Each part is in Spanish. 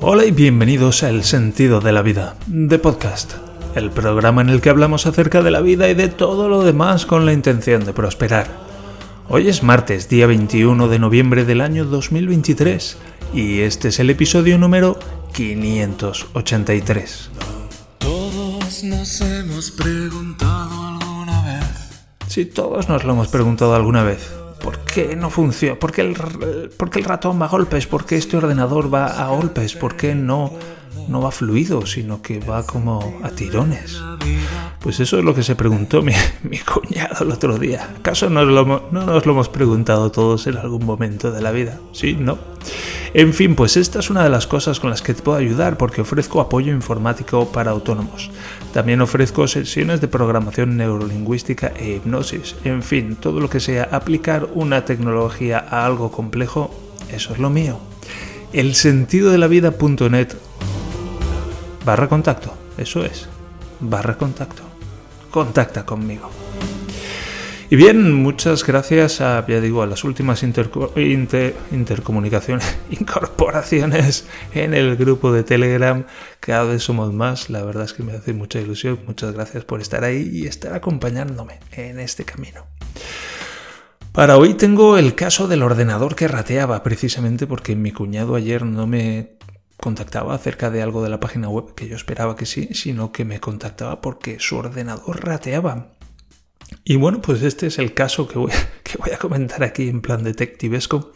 Hola y bienvenidos a El Sentido de la Vida, de Podcast, el programa en el que hablamos acerca de la vida y de todo lo demás con la intención de prosperar. Hoy es martes, día 21 de noviembre del año 2023, y este es el episodio número 583. Todos nos hemos preguntado alguna vez. Si todos nos lo hemos preguntado alguna vez. ¿Por qué no funciona? ¿Por qué, el, ¿Por qué el ratón va a golpes? ¿Por qué este ordenador va a golpes? ¿Por qué no, no va fluido, sino que va como a tirones? Pues eso es lo que se preguntó mi, mi cuñado el otro día. ¿Acaso no, no nos lo hemos preguntado todos en algún momento de la vida? Sí, ¿no? En fin, pues esta es una de las cosas con las que te puedo ayudar porque ofrezco apoyo informático para autónomos. También ofrezco sesiones de programación neurolingüística e hipnosis. En fin, todo lo que sea aplicar una tecnología a algo complejo, eso es lo mío. El sentido de la vida.net barra contacto, eso es, barra contacto. Contacta conmigo. Y bien, muchas gracias a, ya digo, a las últimas intercomunicaciones, incorporaciones en el grupo de Telegram. Cada vez somos más, la verdad es que me hace mucha ilusión. Muchas gracias por estar ahí y estar acompañándome en este camino. Para hoy tengo el caso del ordenador que rateaba, precisamente porque mi cuñado ayer no me contactaba acerca de algo de la página web, que yo esperaba que sí, sino que me contactaba porque su ordenador rateaba. Y bueno, pues este es el caso que voy, a comentar aquí en plan detectivesco.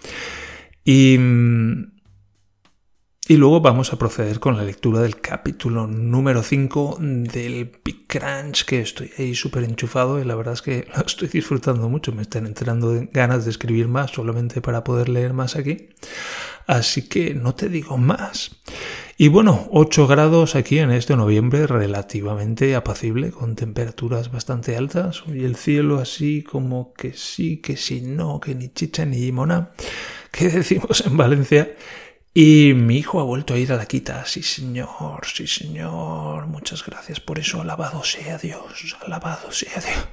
Y, y luego vamos a proceder con la lectura del capítulo número 5 del Big Crunch, que estoy ahí súper enchufado y la verdad es que lo estoy disfrutando mucho. Me están entrando ganas de escribir más solamente para poder leer más aquí. Así que no te digo más. Y bueno, 8 grados aquí en este noviembre relativamente apacible, con temperaturas bastante altas. Y el cielo así como que sí, que sí, no, que ni chicha ni limona, que decimos en Valencia. Y mi hijo ha vuelto a ir a la quita. Sí, señor, sí, señor. Muchas gracias por eso. Alabado sea Dios. Alabado sea Dios.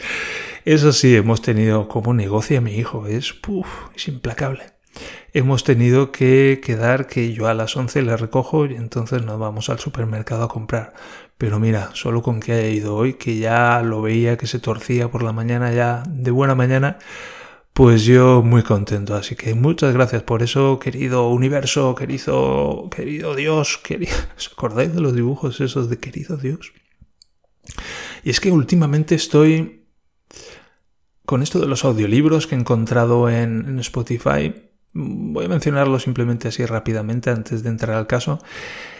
Eso sí, hemos tenido como negocia mi hijo. Es, puf, es implacable hemos tenido que quedar que yo a las 11 le recojo y entonces nos vamos al supermercado a comprar. Pero mira, solo con que haya ido hoy, que ya lo veía que se torcía por la mañana ya de buena mañana, pues yo muy contento. Así que muchas gracias por eso, querido universo, querido, querido Dios, querido... ¿Os acordáis de los dibujos esos de querido Dios? Y es que últimamente estoy con esto de los audiolibros que he encontrado en, en Spotify Voy a mencionarlo simplemente así rápidamente antes de entrar al caso.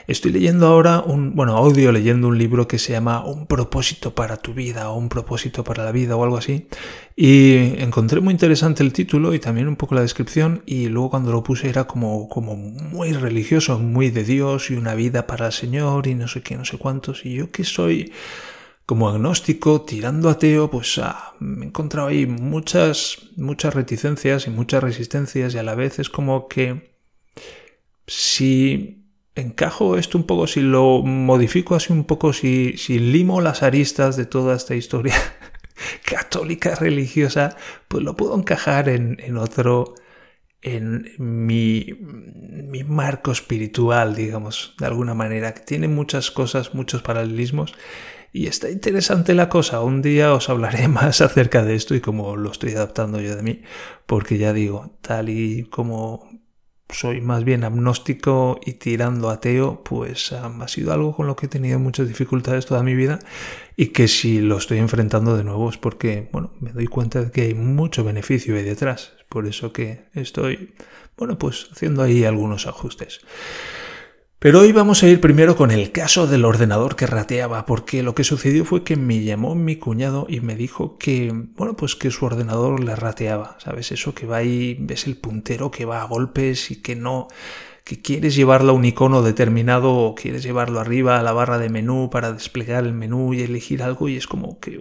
Estoy leyendo ahora un, bueno, audio leyendo un libro que se llama Un propósito para tu vida o Un propósito para la vida o algo así. Y encontré muy interesante el título y también un poco la descripción y luego cuando lo puse era como, como muy religioso, muy de Dios y una vida para el Señor y no sé qué, no sé cuántos. Y yo que soy como agnóstico, tirando ateo, pues ah, me he encontrado ahí muchas, muchas reticencias y muchas resistencias y a la vez es como que si encajo esto un poco, si lo modifico así un poco, si, limo las aristas de toda esta historia católica religiosa, pues lo puedo encajar en, en otro, en mi, mi, marco espiritual, digamos, de alguna manera, que tiene muchas cosas, muchos paralelismos y está interesante la cosa. Un día os hablaré más acerca de esto y cómo lo estoy adaptando yo de mí. Porque ya digo, tal y como soy más bien agnóstico y tirando ateo, pues ha sido algo con lo que he tenido muchas dificultades toda mi vida y que si lo estoy enfrentando de nuevo es porque, bueno, me doy cuenta de que hay mucho beneficio ahí detrás. Por eso que estoy, bueno, pues haciendo ahí algunos ajustes. Pero hoy vamos a ir primero con el caso del ordenador que rateaba, porque lo que sucedió fue que me llamó mi cuñado y me dijo que, bueno, pues que su ordenador le rateaba, ¿sabes? Eso que va ahí, ves el puntero que va a golpes y que no, que quieres llevarlo a un icono determinado o quieres llevarlo arriba a la barra de menú para desplegar el menú y elegir algo y es como que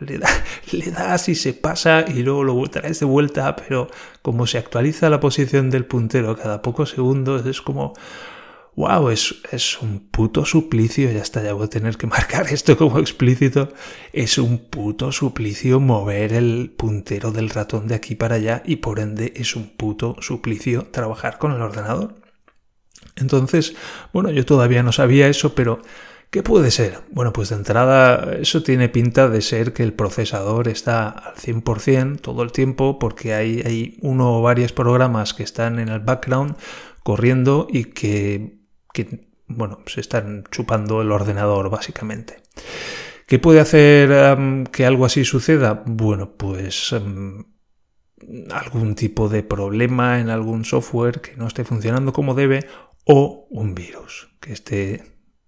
le, da, le das y se pasa y luego lo traes de vuelta, pero como se actualiza la posición del puntero cada pocos segundos es como wow, es, es un puto suplicio, ya está, ya voy a tener que marcar esto como explícito, es un puto suplicio mover el puntero del ratón de aquí para allá y por ende es un puto suplicio trabajar con el ordenador. Entonces, bueno, yo todavía no sabía eso, pero ¿qué puede ser? Bueno, pues de entrada eso tiene pinta de ser que el procesador está al 100% todo el tiempo porque hay, hay uno o varios programas que están en el background corriendo y que bueno, se están chupando el ordenador básicamente. ¿Qué puede hacer que algo así suceda? Bueno, pues algún tipo de problema en algún software que no esté funcionando como debe o un virus que esté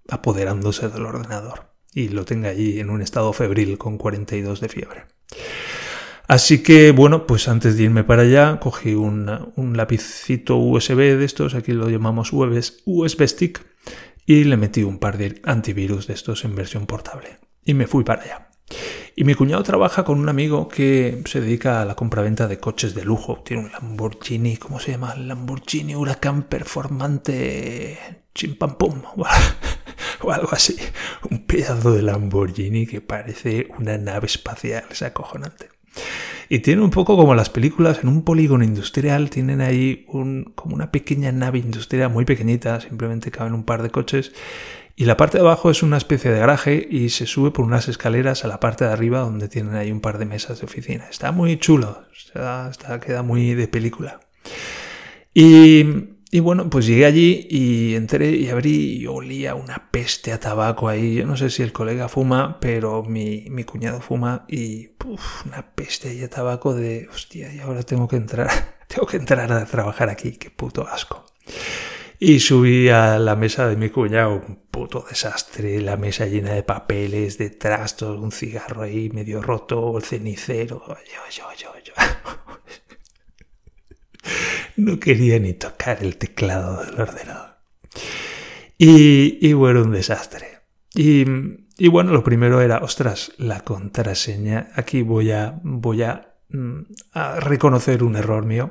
apoderándose del ordenador y lo tenga allí en un estado febril con 42 de fiebre. Así que bueno, pues antes de irme para allá, cogí un, un lapicito USB de estos, aquí lo llamamos USB stick, y le metí un par de antivirus de estos en versión portable. Y me fui para allá. Y mi cuñado trabaja con un amigo que se dedica a la compraventa de coches de lujo. Tiene un Lamborghini, ¿cómo se llama? Lamborghini Huracán Performante Chimpampum o algo así. Un pedazo de Lamborghini que parece una nave espacial, es acojonante. Y tiene un poco como las películas, en un polígono industrial tienen ahí un, como una pequeña nave industrial muy pequeñita, simplemente caben un par de coches. Y la parte de abajo es una especie de garaje y se sube por unas escaleras a la parte de arriba donde tienen ahí un par de mesas de oficina. Está muy chulo, está, queda muy de película. Y y bueno, pues llegué allí y entré y abrí y olía una peste a tabaco ahí. Yo no sé si el colega fuma, pero mi, mi cuñado fuma y una peste ahí a tabaco de hostia, y ahora tengo que entrar, tengo que entrar a trabajar aquí, qué puto asco. Y subí a la mesa de mi cuñado, un puto desastre, la mesa llena de papeles, de trastos, un cigarro ahí medio roto, el cenicero. Yo, yo, yo, yo. no quería ni tocar el teclado del ordenador. Y, bueno, un desastre. Y, bueno, lo primero era, ostras, la contraseña. Aquí voy a, voy a, mm, a reconocer un error mío.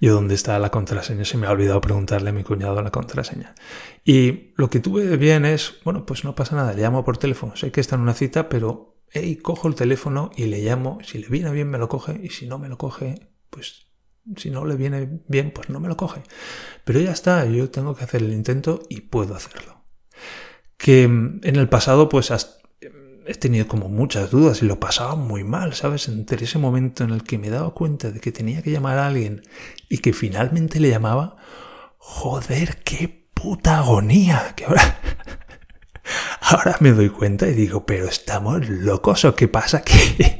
Yo dónde está la contraseña, se me ha olvidado preguntarle a mi cuñado la contraseña. Y lo que tuve bien es, bueno, pues no pasa nada, le llamo por teléfono. Sé que está en una cita, pero hey, cojo el teléfono y le llamo. Si le viene bien me lo coge y si no me lo coge, pues si no le viene bien, pues no me lo coge. Pero ya está, yo tengo que hacer el intento y puedo hacerlo. Que mm, en el pasado, pues he tenido como muchas dudas y lo pasaba muy mal, ¿sabes? Entre ese momento en el que me daba cuenta de que tenía que llamar a alguien y que finalmente le llamaba, joder, qué puta agonía, que ahora... Ahora me doy cuenta y digo, pero estamos locos o qué pasa aquí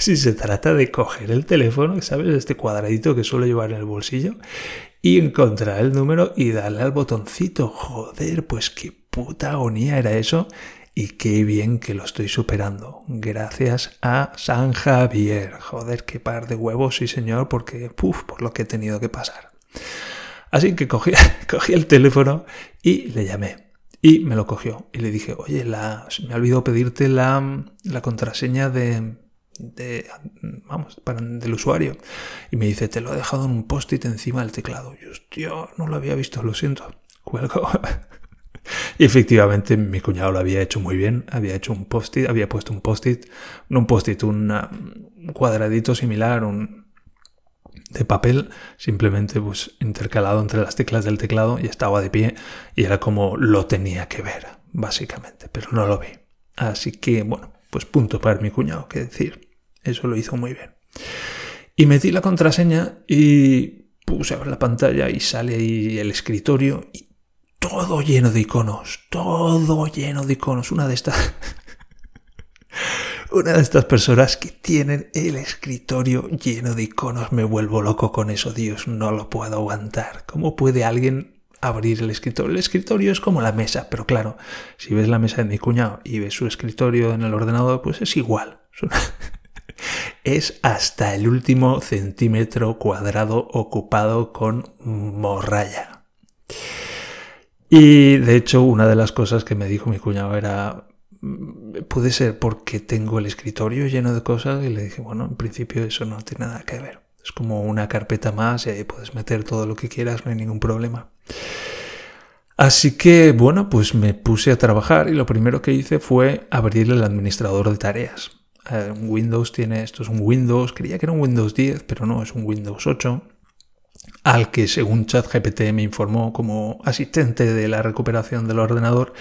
si se trata de coger el teléfono, ¿sabes? Este cuadradito que suelo llevar en el bolsillo y encontrar el número y darle al botoncito. Joder, pues qué puta agonía era eso y qué bien que lo estoy superando. Gracias a San Javier. Joder, qué par de huevos, sí señor, porque, puf, por lo que he tenido que pasar. Así que cogí, cogí el teléfono y le llamé. Y me lo cogió. Y le dije, oye, la, me ha olvidado pedirte la, la contraseña de, vamos, del usuario. Y me dice, te lo he dejado en un post-it encima del teclado. Yo, no lo había visto, lo siento. Cuelgo. y efectivamente mi cuñado lo había hecho muy bien. Había hecho un post-it, había puesto un post-it, no un post-it, un cuadradito similar, un de papel, simplemente pues intercalado entre las teclas del teclado y estaba de pie y era como lo tenía que ver, básicamente, pero no lo vi. Así que bueno, pues punto para mi cuñado, que decir. Eso lo hizo muy bien. Y metí la contraseña y puse a ver la pantalla y sale ahí el escritorio y todo lleno de iconos, todo lleno de iconos. Una de estas... Una de estas personas que tienen el escritorio lleno de iconos, me vuelvo loco con eso, Dios, no lo puedo aguantar. ¿Cómo puede alguien abrir el escritorio? El escritorio es como la mesa, pero claro, si ves la mesa de mi cuñado y ves su escritorio en el ordenador, pues es igual. es hasta el último centímetro cuadrado ocupado con morralla. Y de hecho, una de las cosas que me dijo mi cuñado era, mm, puede ser porque tengo el escritorio lleno de cosas y le dije, bueno, en principio eso no tiene nada que ver. Es como una carpeta más y ahí puedes meter todo lo que quieras, no hay ningún problema. Así que, bueno, pues me puse a trabajar y lo primero que hice fue abrir el administrador de tareas. Eh, Windows tiene, esto es un Windows, creía que era un Windows 10, pero no, es un Windows 8, al que según ChatGPT me informó como asistente de la recuperación del ordenador,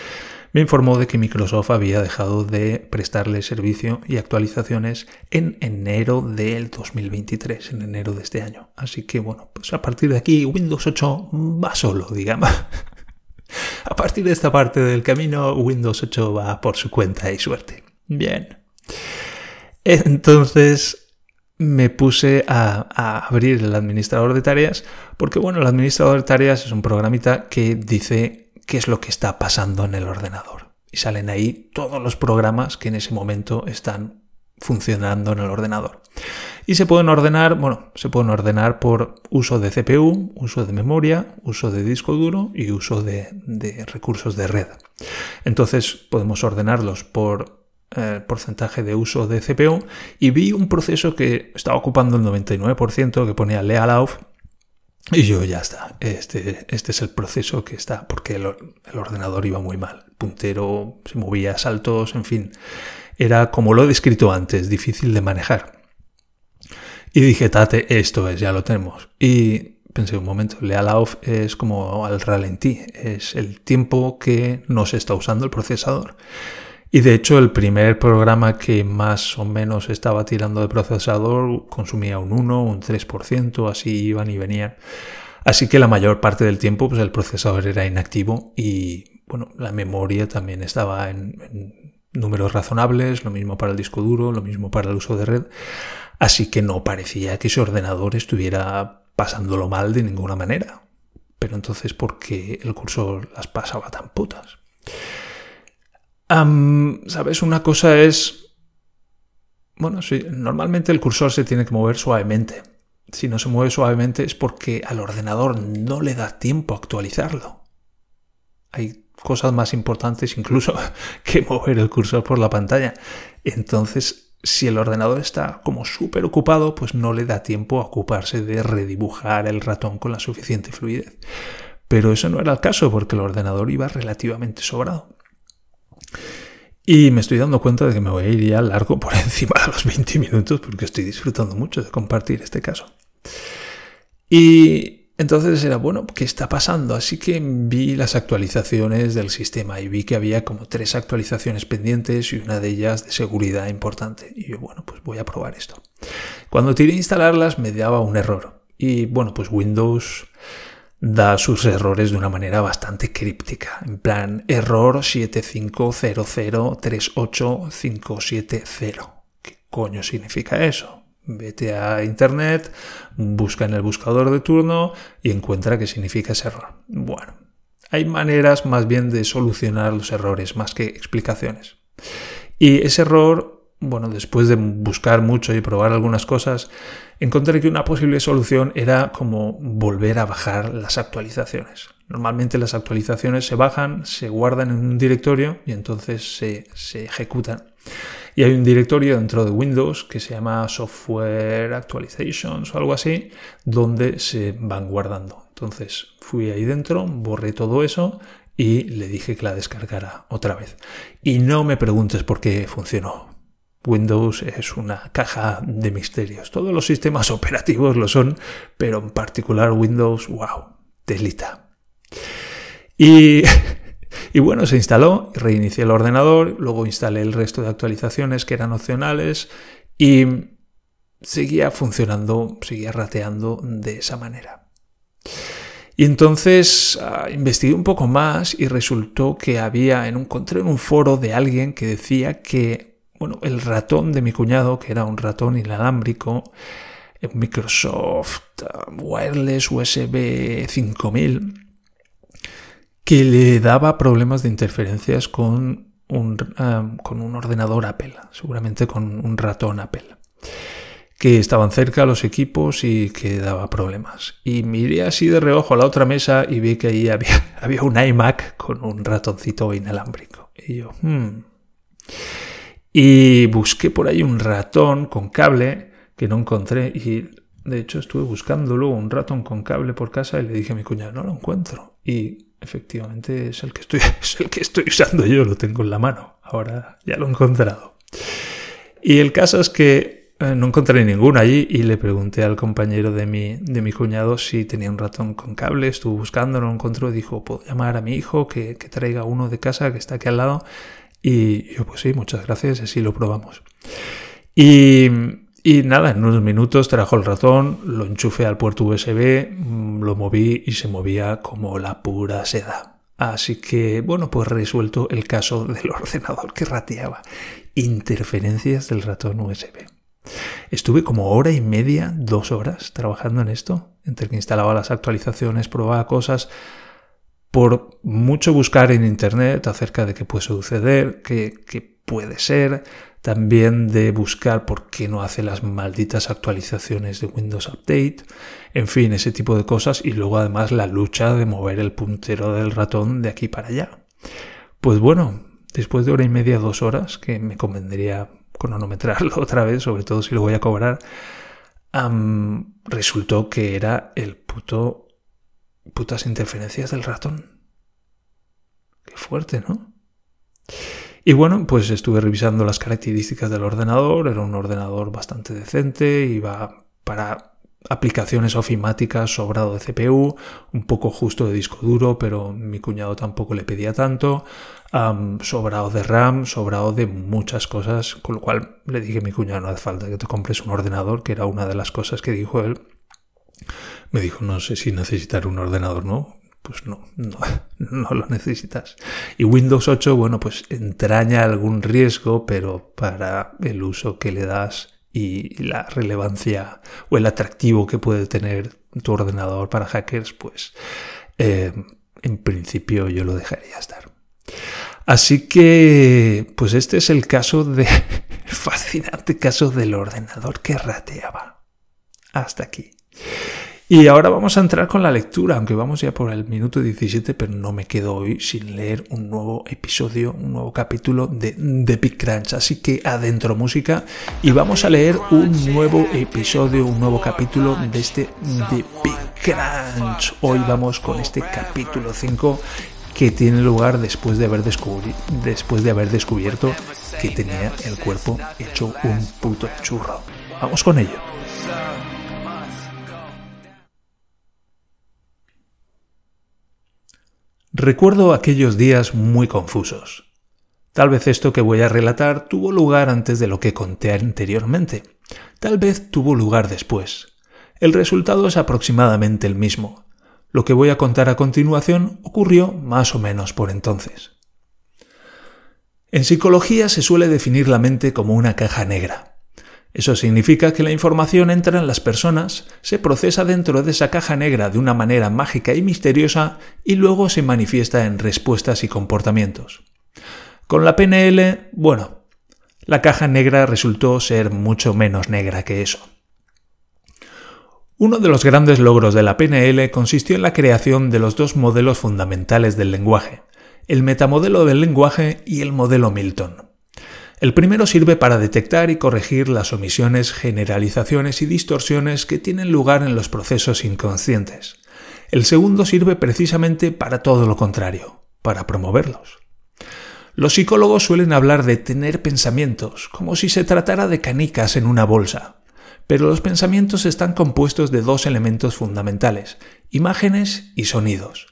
me informó de que Microsoft había dejado de prestarle servicio y actualizaciones en enero del 2023, en enero de este año. Así que bueno, pues a partir de aquí Windows 8 va solo, digamos. A partir de esta parte del camino, Windows 8 va por su cuenta y suerte. Bien. Entonces me puse a, abrir el administrador de tareas porque, bueno, el administrador de tareas es un programita que dice qué es lo que está pasando en el ordenador. Y salen ahí todos los programas que en ese momento están funcionando en el ordenador. Y se pueden ordenar, bueno, se pueden ordenar por uso de CPU, uso de memoria, uso de disco duro y uso de, recursos de red. Entonces podemos ordenarlos por eh, porcentaje de uso de CPU y vi un proceso que estaba ocupando el 99% que ponía Lealauf y yo ya está, este, este es el proceso que está, porque el, ordenador iba muy mal, puntero se movía saltos, en fin, era como lo he descrito antes, difícil de manejar. Y dije, tate, esto es, ya lo tenemos. Y pensé un momento, Lealoff es como al ralentí, es el tiempo que no se está usando el procesador. Y de hecho el primer programa que más o menos estaba tirando de procesador consumía un 1, un 3%, así iban y venían. Así que la mayor parte del tiempo pues el procesador era inactivo y bueno, la memoria también estaba en, números razonables, lo mismo para el disco duro, lo mismo para el uso de red. Así que no parecía que ese ordenador estuviera pasándolo mal de ninguna manera. Pero entonces, ¿por qué el cursor las pasaba tan putas? ¿Sabes? Una cosa es... Bueno, sí, normalmente el cursor se tiene que mover suavemente. Si no se mueve suavemente es porque al ordenador no le da tiempo a actualizarlo. Hay cosas más importantes incluso que mover el cursor por la pantalla. Entonces si el ordenador está como súper ocupado, pues no le da tiempo a ocuparse de redibujar el ratón con la suficiente fluidez. Pero eso no era el caso porque el ordenador iba relativamente sobrado. Y me estoy dando cuenta de que me voy a ir ya largo por encima de los 20 minutos porque estoy disfrutando mucho de compartir este caso. Y entonces era, bueno, ¿qué está pasando? Así que vi las actualizaciones del sistema y vi que había como tres actualizaciones pendientes y una de ellas de seguridad importante. Y yo, bueno, pues voy a probar esto. Cuando tiré a instalarlas me daba un error. Y bueno, pues Windows da sus errores de una manera bastante críptica. En plan, error 750038570. ¿Qué coño significa eso? Vete a internet, busca en el buscador de turno y encuentra qué significa ese error. Bueno, hay maneras más bien de solucionar los errores más que explicaciones. Y ese error, bueno, después de buscar mucho y probar algunas cosas, encontré que una posible solución era como volver a bajar las actualizaciones. Normalmente las actualizaciones se bajan, se guardan en un directorio y entonces se, se ejecutan. Y hay un directorio dentro de Windows que se llama Software Actualizations o algo así, donde se van guardando. Entonces fui ahí dentro, borré todo eso y le dije que la descargara otra vez. Y no me preguntes por qué funcionó. Windows es una caja de misterios. Todos los sistemas operativos lo son, pero en particular Windows, wow, delita. Y Y bueno, se instaló, reinicié el ordenador, luego instalé el resto de actualizaciones que eran opcionales y seguía funcionando, seguía rateando de esa manera. Y entonces uh, investigué un poco más y resultó que había, en encontré en un foro de alguien que decía que, bueno, el ratón de mi cuñado, que era un ratón inalámbrico, Microsoft Wireless USB 5000, que le daba problemas de interferencias con un, ah, con un ordenador Apple, seguramente con un ratón Apple, que estaban cerca los equipos y que daba problemas. Y miré así de reojo a la otra mesa y vi que ahí había, había un iMac con un ratoncito inalámbrico. Y yo, hmm". Y busqué por ahí un ratón con cable que no encontré y de hecho estuve buscándolo un ratón con cable por casa y le dije a mi cuñado, no lo encuentro. Y Efectivamente es el que estoy, es el que estoy usando yo, lo tengo en la mano. Ahora ya lo he encontrado. Y el caso es que eh, no encontré ninguno allí y le pregunté al compañero de mi, de mi cuñado si tenía un ratón con cable. Estuvo buscando, no lo encontró. Dijo, puedo llamar a mi hijo que, que traiga uno de casa que está aquí al lado. Y yo, pues sí, muchas gracias, así lo probamos. Y, y nada, en unos minutos trajo el ratón, lo enchufé al puerto USB, mm, lo moví y se movía como la pura seda. Así que, bueno, pues resuelto el caso del ordenador que rateaba. Interferencias del ratón USB. Estuve como hora y media, dos horas trabajando en esto, entre que instalaba las actualizaciones, probaba cosas, por mucho buscar en internet acerca de qué puede suceder, qué, qué puede ser, también de buscar por qué no hace las malditas actualizaciones de Windows Update, en fin, ese tipo de cosas y luego además la lucha de mover el puntero del ratón de aquí para allá. Pues bueno, después de hora y media, dos horas, que me convendría cronometrarlo otra vez, sobre todo si lo voy a cobrar, resultó que era el puto putas interferencias del ratón. Qué fuerte, ¿no? Y bueno, pues estuve revisando las características del ordenador, era un ordenador bastante decente, iba para aplicaciones ofimáticas, sobrado de CPU, un poco justo de disco duro, pero mi cuñado tampoco le pedía tanto, sobrado de RAM, sobrado de muchas cosas, con lo cual le dije a mi cuñado, no hace falta que te compres un ordenador, que era una de las cosas que dijo él. Me dijo, no sé si necesitar un ordenador, ¿no? pues no, no, no, lo necesitas. Y Windows 8, bueno, pues entraña algún riesgo, pero para el uso que le das y la relevancia o el atractivo que puede tener tu ordenador para hackers, pues eh, en principio yo lo dejaría estar. Así que, pues este es el caso de, fascinante caso del ordenador que rateaba. Hasta aquí. Y ahora vamos a entrar con la lectura, aunque vamos ya por el minuto 17, pero no me quedo hoy sin leer un nuevo episodio, un nuevo capítulo de The Big Crunch. Así que adentro música y vamos a leer un nuevo episodio, un nuevo capítulo de este The Big Crunch. Hoy vamos con este capítulo 5 que tiene lugar después de haber, después de haber descubierto que tenía el cuerpo hecho un puto churro. Vamos con ello. Recuerdo aquellos días muy confusos. Tal vez esto que voy a relatar tuvo lugar antes de lo que conté anteriormente. Tal vez tuvo lugar después. El resultado es aproximadamente el mismo. Lo que voy a contar a continuación ocurrió más o menos por entonces. En psicología se suele definir la mente como una caja negra. Eso significa que la información entra en las personas, se procesa dentro de esa caja negra de una manera mágica y misteriosa y luego se manifiesta en respuestas y comportamientos. Con la PNL, bueno, la caja negra resultó ser mucho menos negra que eso. Uno de los grandes logros de la PNL consistió en la creación de los dos modelos fundamentales del lenguaje, el metamodelo del lenguaje y el modelo Milton. El primero sirve para detectar y corregir las omisiones, generalizaciones y distorsiones que tienen lugar en los procesos inconscientes. El segundo sirve precisamente para todo lo contrario, para promoverlos. Los psicólogos suelen hablar de tener pensamientos, como si se tratara de canicas en una bolsa. Pero los pensamientos están compuestos de dos elementos fundamentales, imágenes y sonidos.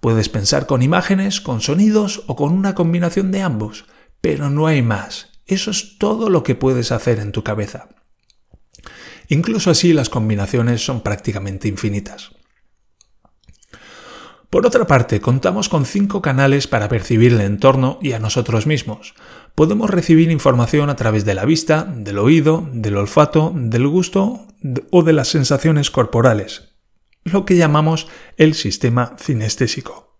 Puedes pensar con imágenes, con sonidos o con una combinación de ambos, pero no hay más. Eso es todo lo que puedes hacer en tu cabeza. Incluso así las combinaciones son prácticamente infinitas. Por otra parte, contamos con cinco canales para percibir el entorno y a nosotros mismos. Podemos recibir información a través de la vista, del oído, del olfato, del gusto o de las sensaciones corporales, lo que llamamos el sistema cinestésico.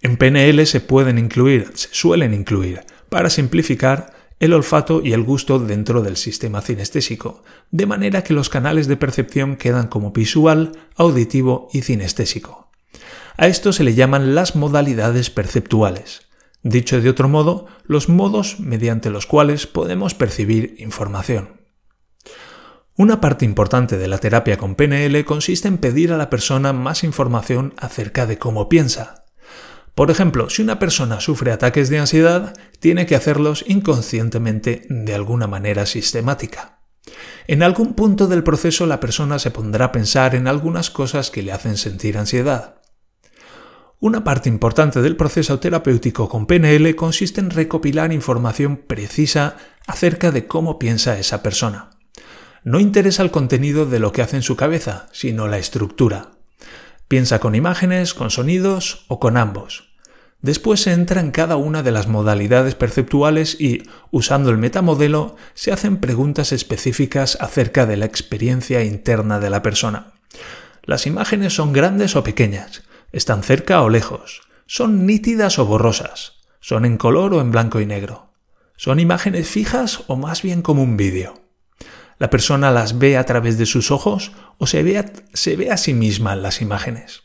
En PNL se pueden incluir, se suelen incluir para simplificar, el olfato y el gusto dentro del sistema cinestésico, de manera que los canales de percepción quedan como visual, auditivo y cinestésico. A esto se le llaman las modalidades perceptuales. Dicho de otro modo, los modos mediante los cuales podemos percibir información. Una parte importante de la terapia con PNL consiste en pedir a la persona más información acerca de cómo piensa, Por ejemplo, si una persona sufre ataques de ansiedad, tiene que hacerlos inconscientemente de alguna manera sistemática. En algún punto del proceso la persona se pondrá a pensar en algunas cosas que le hacen sentir ansiedad. Una parte importante del proceso terapéutico con PNL consiste en recopilar información precisa acerca de cómo piensa esa persona. No interesa el contenido de lo que hace en su cabeza, sino la estructura. Piensa con imágenes, con sonidos o con ambos. Después se entra en cada una de las modalidades perceptuales y, usando el metamodelo, se hacen preguntas específicas acerca de la experiencia interna de la persona. Las imágenes son grandes o pequeñas, están cerca o lejos, son nítidas o borrosas, son en color o en blanco y negro, son imágenes fijas o más bien como un vídeo. La persona las ve a través de sus ojos o se ve a, se ve a sí misma en las imágenes.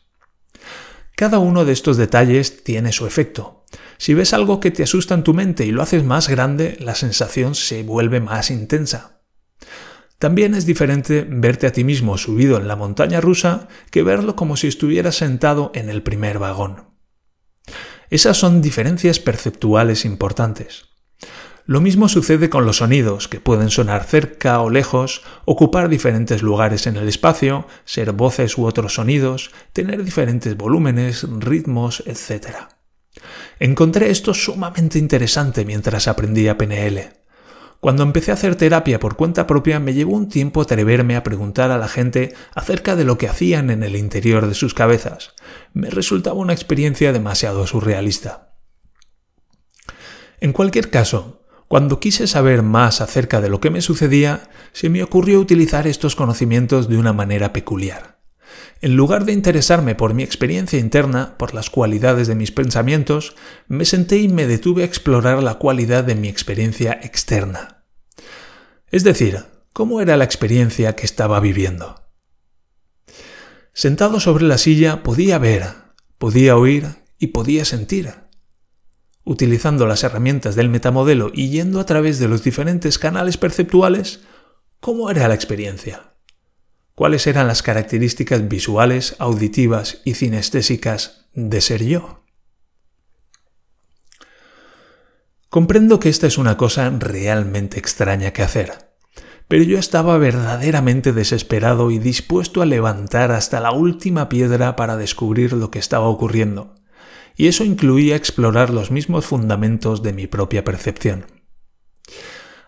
Cada uno de estos detalles tiene su efecto. Si ves algo que te asusta en tu mente y lo haces más grande, la sensación se vuelve más intensa. También es diferente verte a ti mismo subido en la montaña rusa que verlo como si estuvieras sentado en el primer vagón. Esas son diferencias perceptuales importantes. Lo mismo sucede con los sonidos, que pueden sonar cerca o lejos, ocupar diferentes lugares en el espacio, ser voces u otros sonidos, tener diferentes volúmenes, ritmos, etc. Encontré esto sumamente interesante mientras aprendía PNL. Cuando empecé a hacer terapia por cuenta propia me llevó un tiempo atreverme a preguntar a la gente acerca de lo que hacían en el interior de sus cabezas. Me resultaba una experiencia demasiado surrealista. En cualquier caso, cuando quise saber más acerca de lo que me sucedía, se me ocurrió utilizar estos conocimientos de una manera peculiar. En lugar de interesarme por mi experiencia interna, por las cualidades de mis pensamientos, me senté y me detuve a explorar la cualidad de mi experiencia externa. Es decir, cómo era la experiencia que estaba viviendo. Sentado sobre la silla podía ver, podía oír y podía sentir utilizando las herramientas del metamodelo y yendo a través de los diferentes canales perceptuales, ¿cómo era la experiencia? ¿Cuáles eran las características visuales, auditivas y cinestésicas de ser yo? Comprendo que esta es una cosa realmente extraña que hacer, pero yo estaba verdaderamente desesperado y dispuesto a levantar hasta la última piedra para descubrir lo que estaba ocurriendo y eso incluía explorar los mismos fundamentos de mi propia percepción.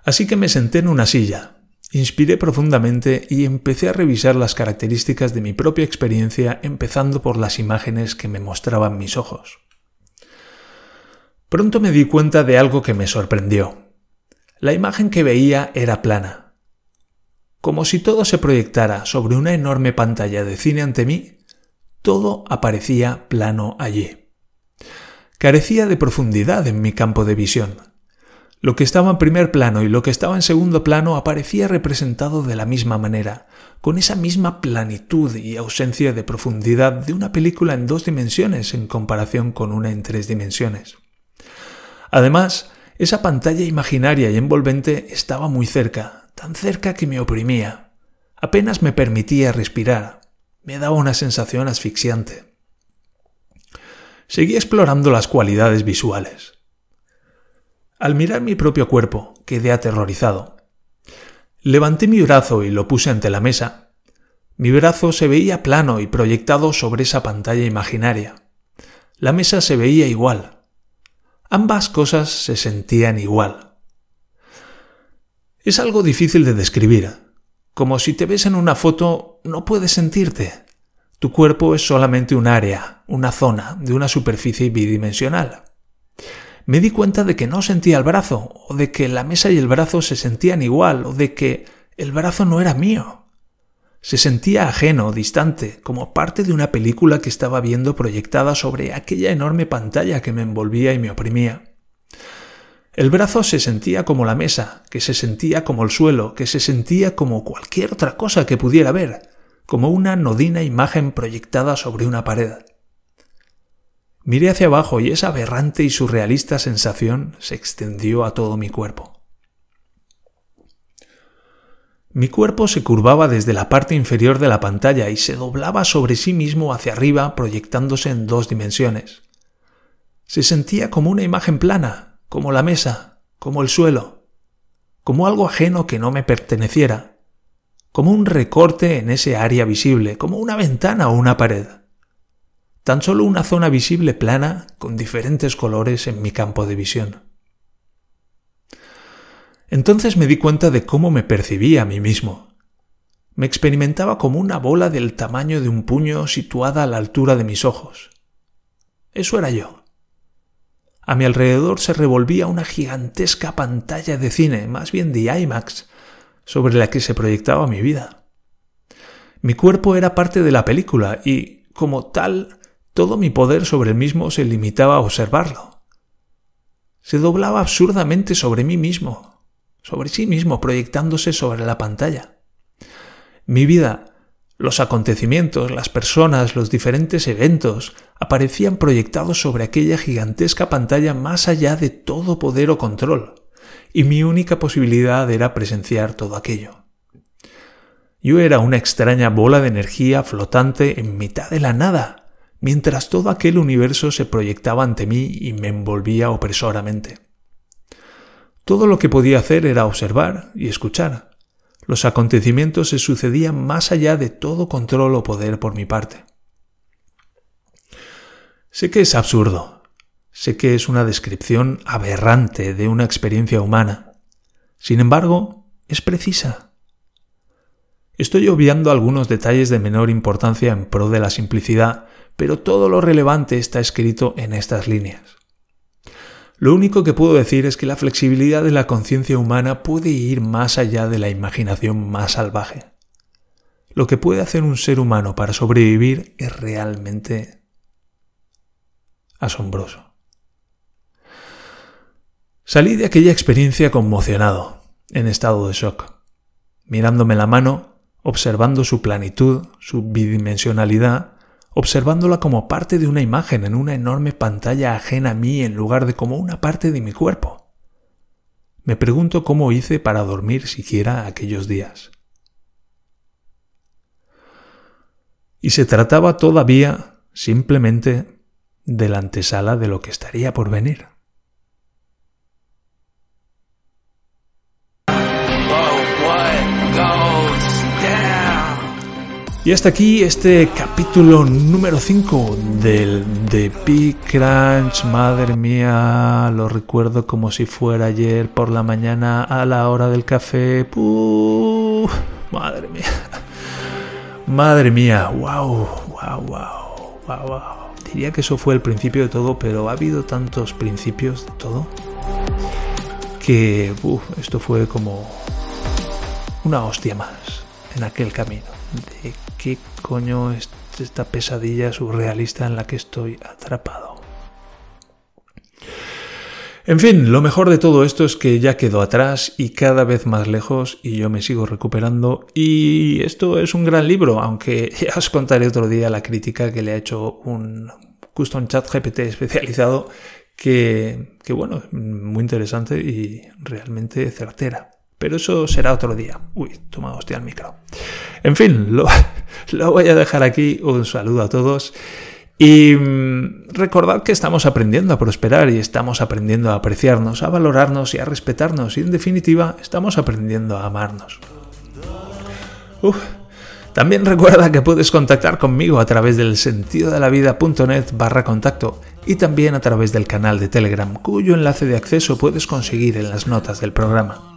Así que me senté en una silla, inspiré profundamente y empecé a revisar las características de mi propia experiencia empezando por las imágenes que me mostraban mis ojos. Pronto me di cuenta de algo que me sorprendió. La imagen que veía era plana. Como si todo se proyectara sobre una enorme pantalla de cine ante mí, todo aparecía plano allí. Carecía de profundidad en mi campo de visión. Lo que estaba en primer plano y lo que estaba en segundo plano aparecía representado de la misma manera, con esa misma planitud y ausencia de profundidad de una película en dos dimensiones en comparación con una en tres dimensiones. Además, esa pantalla imaginaria y envolvente estaba muy cerca, tan cerca que me oprimía. Apenas me permitía respirar. Me daba una sensación asfixiante seguí explorando las cualidades visuales. Al mirar mi propio cuerpo, quedé aterrorizado. Levanté mi brazo y lo puse ante la mesa. Mi brazo se veía plano y proyectado sobre esa pantalla imaginaria. La mesa se veía igual. Ambas cosas se sentían igual. Es algo difícil de describir. Como si te ves en una foto, no puedes sentirte. Tu cuerpo es solamente un área, una zona de una superficie bidimensional. Me di cuenta de que no sentía el brazo, o de que la mesa y el brazo se sentían igual, o de que el brazo no era mío. Se sentía ajeno, distante, como parte de una película que estaba viendo proyectada sobre aquella enorme pantalla que me envolvía y me oprimía. El brazo se sentía como la mesa, que se sentía como el suelo, que se sentía como cualquier otra cosa que pudiera ver, como una nodina imagen proyectada sobre una pared. Miré hacia abajo y esa aberrante y surrealista sensación se extendió a todo mi cuerpo. Mi cuerpo se curvaba desde la parte inferior de la pantalla y se doblaba sobre sí mismo hacia arriba proyectándose en dos dimensiones. Se sentía como una imagen plana, como la mesa, como el suelo, como algo ajeno que no me perteneciera, como un recorte en ese área visible, como una ventana o una pared. Tan solo una zona visible plana con diferentes colores en mi campo de visión. Entonces me di cuenta de cómo me percibía a mí mismo. Me experimentaba como una bola del tamaño de un puño situada a la altura de mis ojos. Eso era yo. A mi alrededor se revolvía una gigantesca pantalla de cine, más bien de IMAX, sobre la que se proyectaba mi vida. Mi cuerpo era parte de la película y, como tal, todo mi poder sobre el mismo se limitaba a observarlo. Se doblaba absurdamente sobre mí mismo, sobre sí mismo proyectándose sobre la pantalla. Mi vida, los acontecimientos, las personas, los diferentes eventos aparecían proyectados sobre aquella gigantesca pantalla más allá de todo poder o control, y mi única posibilidad era presenciar todo aquello. Yo era una extraña bola de energía flotante en mitad de la nada, mientras todo aquel universo se proyectaba ante mí y me envolvía opresoramente. Todo lo que podía hacer era observar y escuchar. Los acontecimientos se sucedían más allá de todo control o poder por mi parte. Sé que es absurdo, sé que es una descripción aberrante de una experiencia humana. Sin embargo, es precisa. Estoy obviando algunos detalles de menor importancia en pro de la simplicidad, pero todo lo relevante está escrito en estas líneas. Lo único que puedo decir es que la flexibilidad de la conciencia humana puede ir más allá de la imaginación más salvaje. Lo que puede hacer un ser humano para sobrevivir es realmente asombroso. Salí de aquella experiencia conmocionado, en estado de shock, mirándome la mano, observando su planitud, su bidimensionalidad, observándola como parte de una imagen en una enorme pantalla ajena a mí en lugar de como una parte de mi cuerpo. Me pregunto cómo hice para dormir siquiera aquellos días. Y se trataba todavía simplemente de la antesala de lo que estaría por venir. Y hasta aquí este capítulo número 5 del de Big Crunch. Madre mía, lo recuerdo como si fuera ayer por la mañana a la hora del café. madre mía. Madre mía, wow, wow, wow, wow, wow. Diría que eso fue el principio de todo, pero ha habido tantos principios de todo que esto fue como una hostia más en aquel camino qué coño es esta pesadilla surrealista en la que estoy atrapado. En fin, lo mejor de todo esto es que ya quedó atrás y cada vez más lejos y yo me sigo recuperando y esto es un gran libro, aunque ya os contaré otro día la crítica que le ha hecho un custom chat GPT especializado que, que bueno, muy interesante y realmente certera. Pero eso será otro día. Uy, toma hostia el micro. En fin, lo, voy a dejar aquí. Un saludo a todos. Y mm, recordad que estamos aprendiendo a prosperar y estamos aprendiendo a apreciarnos, a valorarnos y a respetarnos. Y en definitiva, estamos aprendiendo a amarnos. También recuerda que puedes contactar conmigo a través del sentido de la vida.net barra contacto y también a través del canal de Telegram, cuyo enlace de acceso puedes conseguir en las notas del programa.